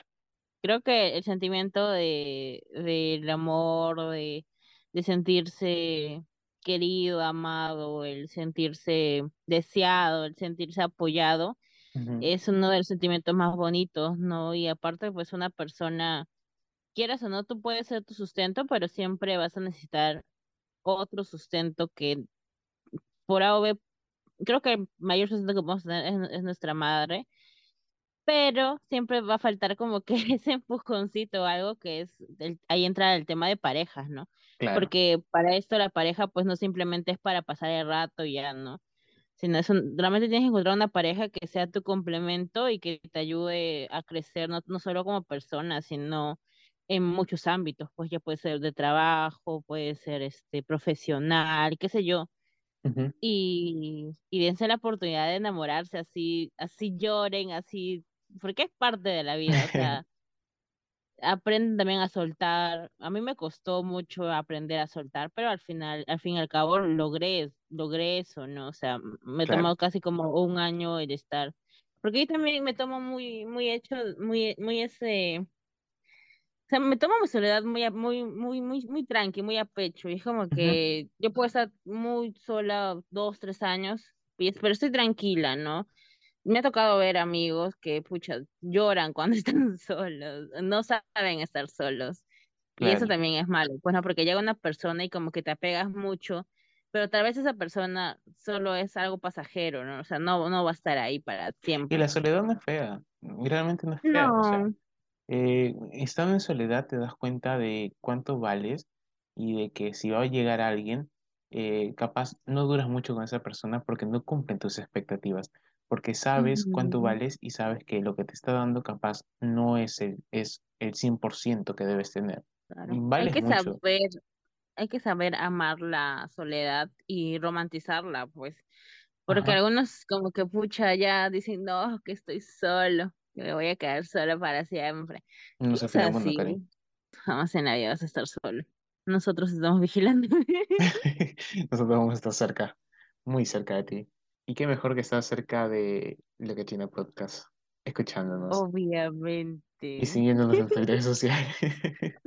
creo que el sentimiento de del amor, de, de sentirse querido, amado, el sentirse deseado, el sentirse apoyado, es uno de los sentimientos más bonitos, ¿no? Y aparte, pues una persona, quieras o no, tú puedes ser tu sustento, pero siempre vas a necesitar otro sustento que por A o B creo que el mayor sustento que podemos tener es, es nuestra madre, pero siempre va a faltar como que *laughs* ese empujoncito o algo que es, el- ahí entra el tema de parejas, ¿no? Claro, Porque para esto la pareja pues no simplemente es para pasar el rato y ya, ¿no? Sino es un- realmente tienes que encontrar una pareja que sea tu complemento y que te ayude a crecer, no, no solo como persona, sino en muchos ámbitos, pues ya puede ser de trabajo, puede ser este profesional, qué sé yo Ujú. y, y dense la oportunidad de enamorarse, así, así lloren, así, porque es parte de la vida, o sea, *laughs* aprenden también a soltar. A mí me costó mucho aprender a soltar, pero al final, al fin y al cabo, logré, logré eso, ¿no? O sea, me Claro. tomó casi como un año el estar, porque yo también me tomo muy, muy hecho, muy, muy ese o sea, me tomo mi soledad muy, muy, muy, muy, muy tranqui, muy a pecho. Y es como que yo puedo estar muy sola dos, tres años, pero estoy tranquila, ¿no? Me ha tocado ver amigos que, pucha, lloran cuando *laughs* están solos, no saben estar solos. Y eso también es malo, pues no, porque llega una persona y como que te apegas mucho, pero tal vez esa persona solo es algo pasajero, ¿no? O sea, no, no va a estar ahí para Y la siempre. soledad no es fea, realmente no es fea, o sea, No, eh, estando en soledad te das cuenta de cuánto vales y de que si va a llegar alguien, eh, capaz no duras mucho con esa persona porque no cumplen tus expectativas, porque sabes cuánto vales y sabes que lo que te está dando capaz no es el, es el 100% que debes tener. claro. Hay Vales que mucho. saber hay que saber amar la soledad y romantizarla, pues, porque Ajá. algunos como que pucha ya dicen, no, que estoy solo, que me voy a quedar solo para siempre. No se así, jamás en la vida vas a estar solo. Nosotros estamos vigilando. *laughs* Nosotros vamos a estar cerca, muy cerca de ti. Y qué mejor que estar cerca de lo que tiene podcast, escuchándonos y Obviamente. siguiéndonos en redes *laughs* sociales. *laughs*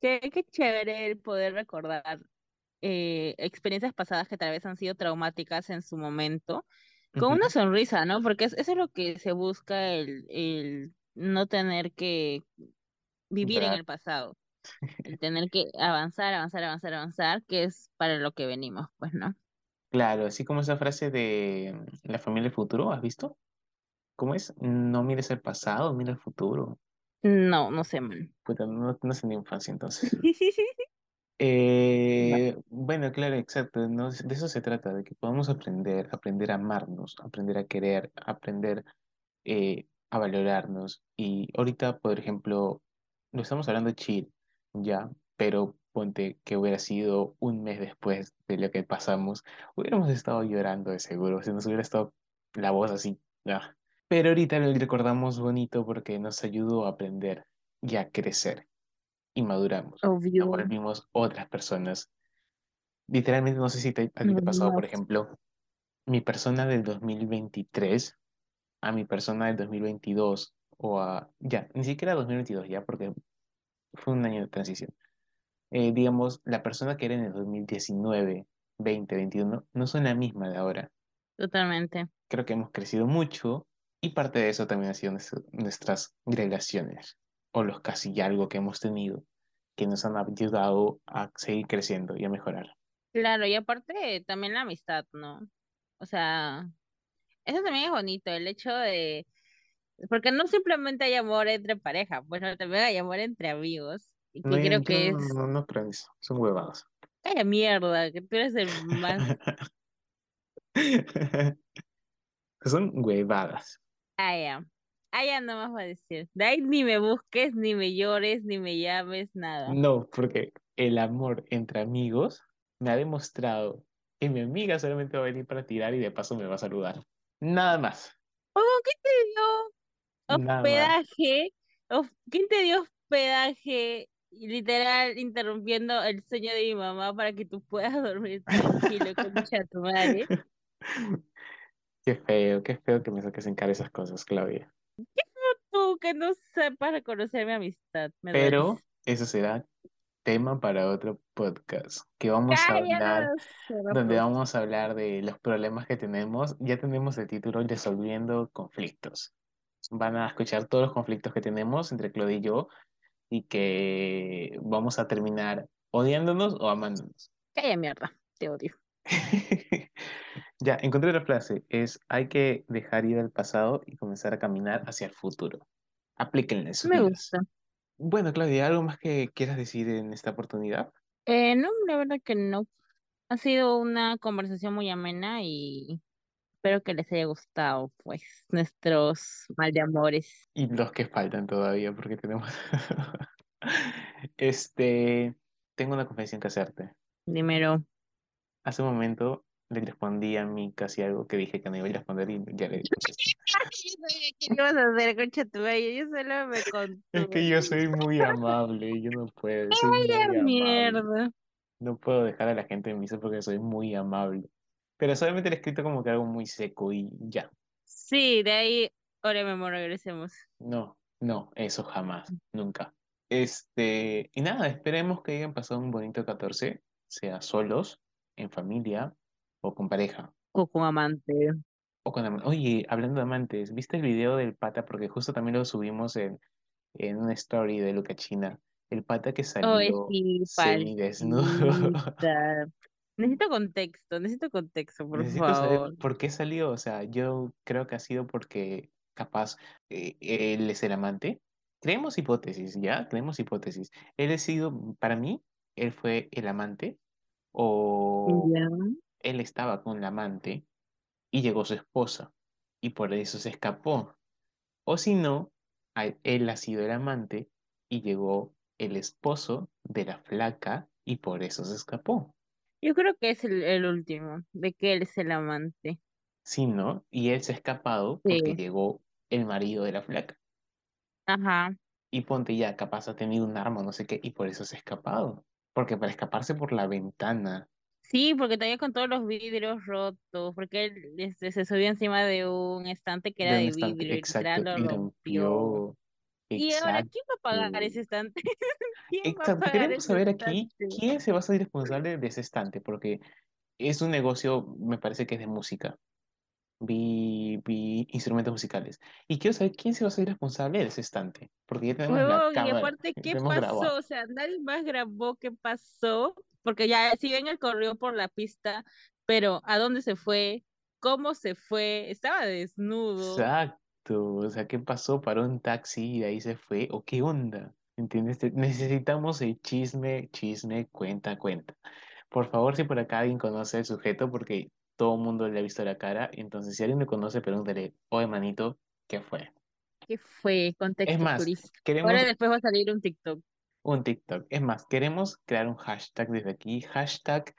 Qué, qué chévere el poder recordar eh, experiencias pasadas que tal vez han sido traumáticas en su momento, con una sonrisa, ¿no? Porque es- eso es lo que se busca, el, el no tener que vivir en el pasado, *laughs* el tener que avanzar, avanzar, avanzar, avanzar, que es para lo que venimos, pues, ¿no? Claro, así como esa frase de mm, la familia del futuro, ¿has visto? ¿Cómo es? No mires el pasado, mira el futuro. No, no sé, man. Puta, no, no en la infancia entonces. *laughs* Eh, bueno, claro, exacto. ¿no? De eso se trata, de que podamos aprender, aprender a amarnos, aprender a querer, aprender eh, a valorarnos. Y ahorita, por ejemplo, no estamos hablando chill, ya, pero ponte que hubiera sido un mes después de lo que pasamos, hubiéramos estado llorando de seguro, si nos hubiera estado la voz así, ya. Pero ahorita lo recordamos bonito porque nos ayudó a aprender y a crecer y maduramos. Nos Obvio, volvimos otras personas. Literalmente, no sé si te- a ti te ha pasado, por ejemplo, mi persona del 2023 a mi persona del 2022 o a, ya, ni siquiera 2022 ya, porque fue un año de transición. Eh, digamos, la persona que era en el 2019, 20, 21, no son la misma de ahora. totalmente. Creo que hemos crecido mucho y parte de eso también ha sido nuestro- nuestras relaciones o los casi algo que hemos tenido que nos han ayudado a seguir creciendo y a mejorar. Claro, y aparte también la amistad, ¿no? O sea, eso también es bonito, el hecho de Porque no simplemente hay amor entre pareja, bueno, también hay amor entre amigos, No, que yo creo yo que no, es, no, no creo eso, son huevadas. calla mierda, que tú eres el más, *laughs* Son huevadas. allá, allá no más va a decir, de ahí ni me busques, ni me llores, ni me llames, nada. No, porque el amor entre amigos me ha demostrado que mi amiga solamente va a venir para tirar y de paso me va a saludar. Nada más, Oh, ¿quién te dio hospedaje? ¿Quién te dio hospedaje? Literal interrumpiendo el sueño de mi mamá para que tú puedas *laughs* dormir tranquilo, de tu madre. Qué feo, qué feo que me saques en cara esas cosas, Claudia. Tú que no sepas reconocer mi amistad, me Pero eso será tema para otro podcast, que vamos a hablar, donde vamos a hablar de los problemas que tenemos. Ya tenemos el título Resolviendo conflictos. Van a escuchar todos los conflictos que tenemos entre Claudia y yo y que vamos a terminar odiándonos o amándonos. Calla mierda, te odio. *laughs* Ya, encontré la frase, es hay que dejar ir al pasado y comenzar a caminar hacia el futuro. Aplíquenla en sus Me vidas. gusta. Bueno, Claudia, ¿algo más que quieras decir en esta oportunidad? Eh, no, la verdad que no. Ha sido una conversación muy amena y espero que les haya gustado, pues, nuestros mal de amores. Y los que faltan todavía, porque tenemos... *laughs* Este, tengo una confesión que hacerte. Dímelo. hace un momento le respondí a mí casi algo que dije que no iba a responder y ya le sabía que ibas a hacer, concha tu yo solo me Es que yo soy muy amable, yo no puedo, soy Vaya muy mierda. No puedo dejar a la gente en misa porque soy muy amable. Pero solamente he escrito como que algo muy seco y ya. Sí, de ahí, ahora mismo regresemos. No, no, eso jamás, nunca. Este, y nada, esperemos que hayan pasado un bonito 14, sea solos, en familia o con pareja. O con amante. O con am- Oye, hablando de amantes, ¿viste el video del pata? Porque justo también lo subimos en, en una story de Luca China. El pata que salió sí, semidesnudo. *laughs* Necesito contexto, necesito contexto, por Necesito saber favor. por qué salió. O sea, yo creo que ha sido porque capaz eh, él es el amante. Creemos hipótesis, ¿ya? Creemos hipótesis. Él ha sido, para mí, él fue el amante o él estaba con la amante y llegó su esposa y por eso se escapó. O si no, él ha sido el amante y llegó el esposo de la flaca y por eso se escapó. Yo creo que es el, el último, de que él es el amante. Si no, y él se ha escapado porque Sí. llegó el marido de la flaca. Ajá. Y ponte ya, capaz ha tenido un arma, no sé qué, y por eso se ha escapado. Porque para escaparse por la ventana Sí, porque todavía con todos los vidrios rotos, porque él este, se subió encima de un estante que era de vidrio y exacto, lo y rompió. rompió. Y ahora, ¿quién va a pagar ese estante? *laughs* ¿Quién va a Exacto. Queremos saber aquí estante? quién se va a ser responsable de ese estante, porque es un negocio, me parece que es de música. Vi, vi instrumentos musicales. Y quiero saber quién se va a ser responsable de ese estante, porque ya tenemos la Huevón, y cámara, aparte, ya ¿qué tenemos grabado. pasó? O sea, nadie más grabó qué pasó, porque ya, si bien él corrió por la pista, pero ¿a dónde se fue? ¿Cómo se fue? Estaba desnudo. Exacto. O sea, ¿qué pasó? Paró un taxi y de ahí se fue. ¿O qué onda? ¿Entiendes? Necesitamos el chisme, chisme, cuenta, cuenta. Por favor, si por acá alguien conoce al sujeto, porque todo el mundo le ha visto la cara, entonces si alguien lo conoce, pregúntale, oye, manito, ¿qué fue? ¿Qué fue? Es Contexto, más, please. Ahora después va a salir un TikTok. un TikTok. Es más, queremos crear un hashtag desde aquí. Hashtag,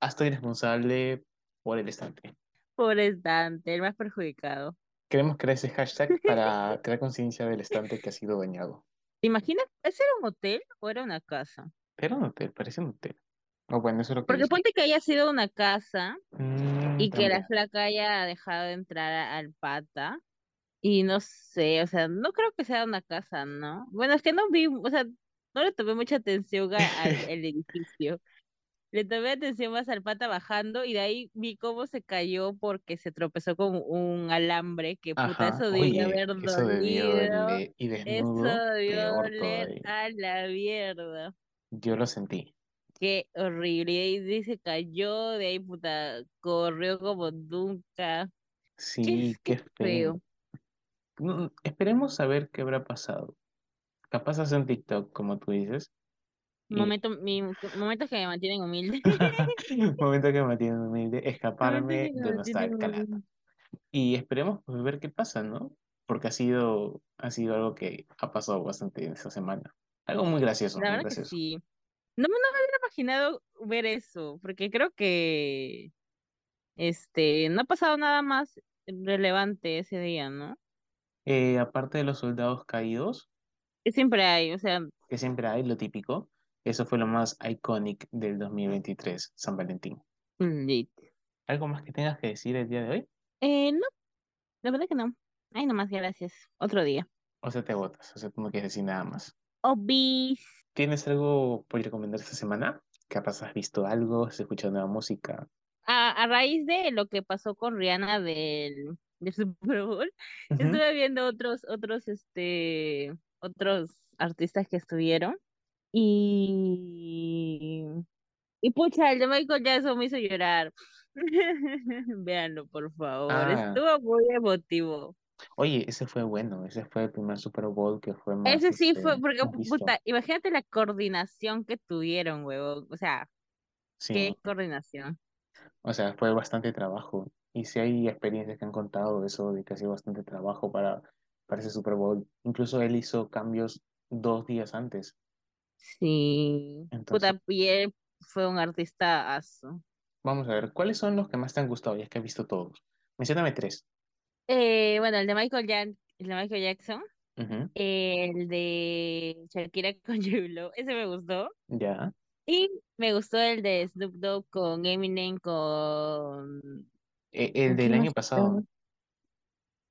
estoy responsable por el estante. Pobre Dante, el más perjudicado. Queremos crear ese hashtag *laughs* para crear conciencia del estante que ha sido dañado. ¿Te imaginas? ¿Ese era un hotel o era una casa? Era un hotel, parece un hotel. O bueno, eso es lo que Porque dicen. ponte que haya sido una casa Mm, y que la flaca haya dejado de entrar a- al pata. Y no sé, o sea, no creo que sea una casa, ¿no? Bueno, es que no vi, o sea, no le tomé mucha atención al *laughs* edificio. Le tomé atención más al pata bajando y de ahí vi cómo se cayó porque se tropezó con un alambre, que puta, Ajá, eso debió haber eso debió dolido. Y Eso desnudo, debió peor doler todavía. a la mierda. Yo lo sentí. Qué horrible. Y ahí de ahí se cayó, de ahí puta, corrió como nunca. Sí, qué qué feo. feo. Mm, esperemos saber qué habrá pasado. Capaz hace un TikTok, como tú dices. Y Momento, mi, momentos que me mantienen humilde. *laughs* *laughs* momento que me tiene humilde, Momentos escaparme de nuestra mantienen humilde. Y esperemos pues, ver qué pasa, ¿no? Porque ha sido, ha sido algo que ha pasado bastante en esta semana. Algo muy gracioso, La muy verdad que gracioso. sí. No, me- no me hubiera imaginado ver eso, porque creo que este no ha pasado nada más relevante ese día, ¿no? Eh, aparte de los soldados caídos, Que siempre hay, o sea, que siempre hay, lo típico, eso fue lo más iconic del 2023, San Valentín. lit. ¿Algo más que tengas que decir el día de hoy? Eh, no, la verdad que no. Ay, nomás, gracias. Otro día. O sea, te agotas, o sea, tú no quieres decir nada más. Obis. ¿Tienes algo por recomendar esta semana? ¿Capaz has visto algo? ¿Has escuchado nueva música? A, a raíz de lo que pasó con Rihanna del, del *laughs* Super Bowl, Ujú. estuve viendo otros, otros, este, otros artistas que estuvieron. Y, y pucha, el de Michael Jackson me hizo llorar. *laughs* Véanlo, por favor. Ah, Estuvo muy emotivo. oye, ese fue bueno, ese fue el primer Super Bowl que fue más, Ese sí este, fue, porque, puta, imagínate la coordinación que tuvieron, huevón. O sea, Sí, qué coordinación. o sea, fue bastante trabajo. Y si hay experiencias que han contado eso de que ha sido bastante trabajo para, para ese Super Bowl. Incluso él hizo cambios dos días antes. Sí, Entonces, puta, y él fue un artista aso. Vamos a ver, ¿cuáles son los que más te han gustado? Ya que has visto todos. Mencióname tres. Eh, bueno, el de Michael Jack- el de Michael Jackson, el de Shakira *laughs* con J-Lo, ese me gustó. Ya. Y me gustó el de Snoop Dogg con Eminem, con... E- el ¿Con del año pasado.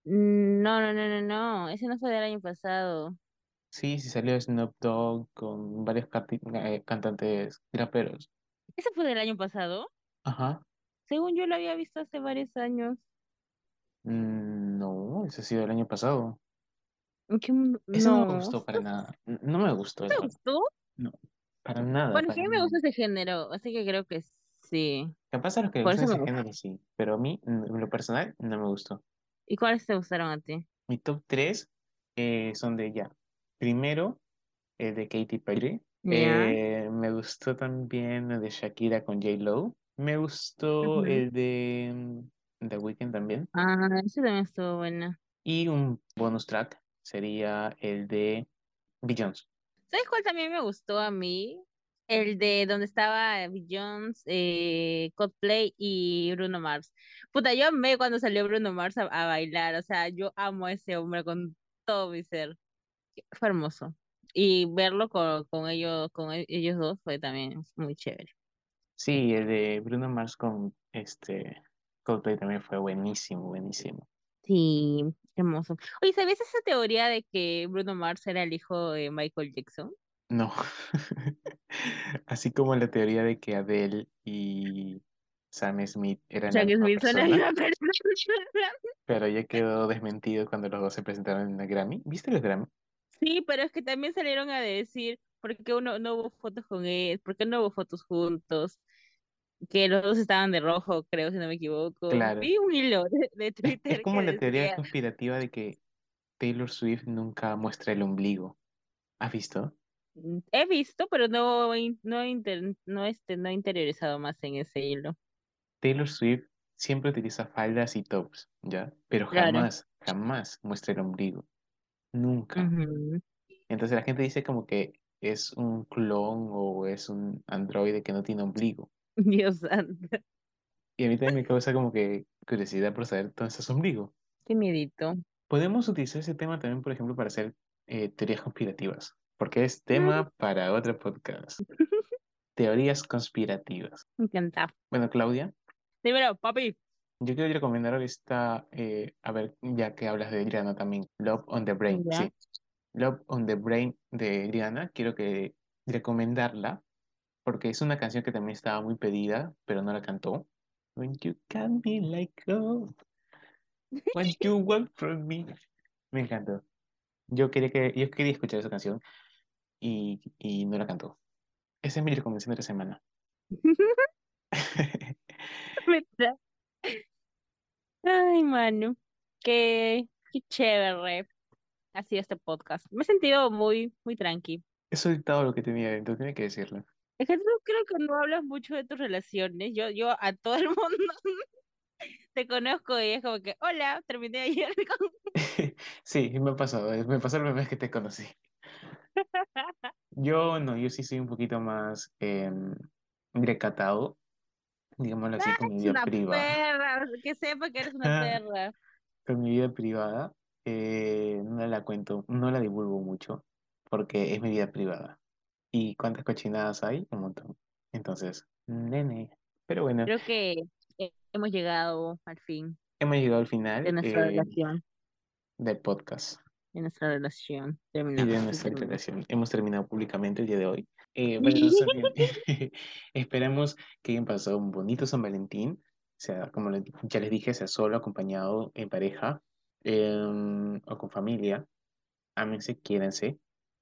Mm, No, no, no, no, no, ese no fue del año pasado. Sí, sí salió Snoop Dogg con varios eh, cantantes raperos. ¿Ese fue del año pasado? Ajá. Según yo lo había visto hace varios años. Mm, No, ese ha sido el año pasado. ¿En qué mundo? Ese no me No, gustó para ¿no nada. N- No me gustó, te la verdad. gustó? No, para nada, Bueno, que para me nada. gusta ese género, así que creo que sí. Capaz a los que les Por eso me ese gusta. género sí, pero a mí, en lo personal, no me gustó. ¿Y cuáles te gustaron a ti? Mi top 3 son de ya. Primero, el de Katy Perry. Ya. Eh, me gustó también el de Shakira con J-Lo. Me gustó el de mm, The Weeknd también. Ah, ese también estuvo bueno. Y un bonus track sería el de Beyoncé. ¿Sabes cuál también me gustó a mí? El de donde estaba Jones, eh, Coldplay y Bruno Mars. Puta, yo amé cuando salió Bruno Mars a, a bailar. O sea, yo amo a ese hombre con todo mi ser. Fue hermoso. Y verlo con, con ellos, con ellos dos fue también muy chévere. Sí, el de Bruno Mars con este Coldplay también fue buenísimo, buenísimo. Sí, hermoso. Oye, ¿sabías esa teoría de que Bruno Mars era el hijo de Michael Jackson? No. *laughs* Así como la teoría de que Adele y Sam Smith eran la Jack misma Smith son la persona, misma persona. pero ya quedó desmentido cuando los dos se presentaron en el Grammy. ¿Viste los Grammy? Sí, pero es que también salieron a decir por qué uno no hubo fotos con él, por qué no hubo fotos juntos, que los dos estaban de rojo, creo, si no me equivoco. Claro. Vi un hilo de, de Es, es Twitter como la teoría conspirativa de que Taylor Swift nunca muestra el ombligo. ¿Has visto? "Mm, he visto, pero no, no, inter- no, este, no he interiorizado más en ese hilo. Taylor Swift siempre utiliza faldas y tops, ¿ya? Pero Claro. jamás, jamás muestra el ombligo. Nunca. Ujú. Entonces la gente dice como que es un clon o es un androide que no tiene ombligo. *laughs* Dios santo, Y a mí también me causa como que curiosidad por saber dónde está su ombligo. qué miedito. Podemos utilizar ese tema también, por ejemplo, para hacer eh, teorías conspirativas, porque es Mm, tema para otro podcast. *laughs* Teorías conspirativas. Me encanta. Bueno, Claudia, Dímelo, papi. Yo quiero recomendar esta, eh, a ver, ya que hablas de Rihanna también, Love on the Brain, Ya. sí. Love on the Brain de Rihanna, quiero que recomendarla, porque es una canción que también estaba muy pedida, pero no la cantó. When you can be like gold, when *laughs* you want from me. Me encantó. Yo quería que, yo quería escuchar esa canción y, y no la cantó. Esa es mi recomendación de la semana. *laughs* *laughs* Ay, Manu, qué, qué chévere ha sido este podcast. Me he sentido muy, muy tranqui. He soltado lo que tenía dentro, tiene que decirlo. Es que tú creo que no hablas mucho de tus relaciones. Yo, yo a todo el *laughs* mundo te conozco y es como que, hola, terminé ayer *laughs* con... *laughs* Sí, me ha pasado, eh, me pasó la primera vez que te conocí. Yo no, yo sí soy un poquito más em, recatado, digámoslo así, Ah, con mi vida una privada. perra, que sepa que eres una *laughs* perra. Con mi vida privada, eh, no la cuento, no la divulgo mucho, porque es mi vida privada. ¿Y cuántas cochinadas hay? Un montón. Entonces, nene. Pero bueno, Creo que hemos llegado al fin hemos llegado al de final nuestra eh, relación, del podcast de nuestra relación. y Terminamos, de sí, nuestra relación. Hemos terminado públicamente el día de hoy. Eh, bueno. *laughs* Esperamos que hayan pasado un bonito San Valentín. Sea, como ya les dije, sea solo, acompañado, en pareja em, o con familia. Ámense, quiéranse.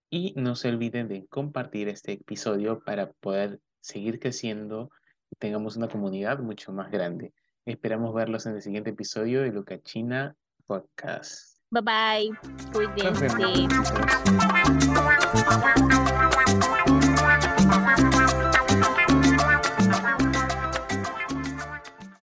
Y no se olviden de compartir este episodio para poder seguir creciendo y tengamos una comunidad mucho más grande. Esperamos verlos en el siguiente episodio de Luca China Podcast. Bye bye, cuídense.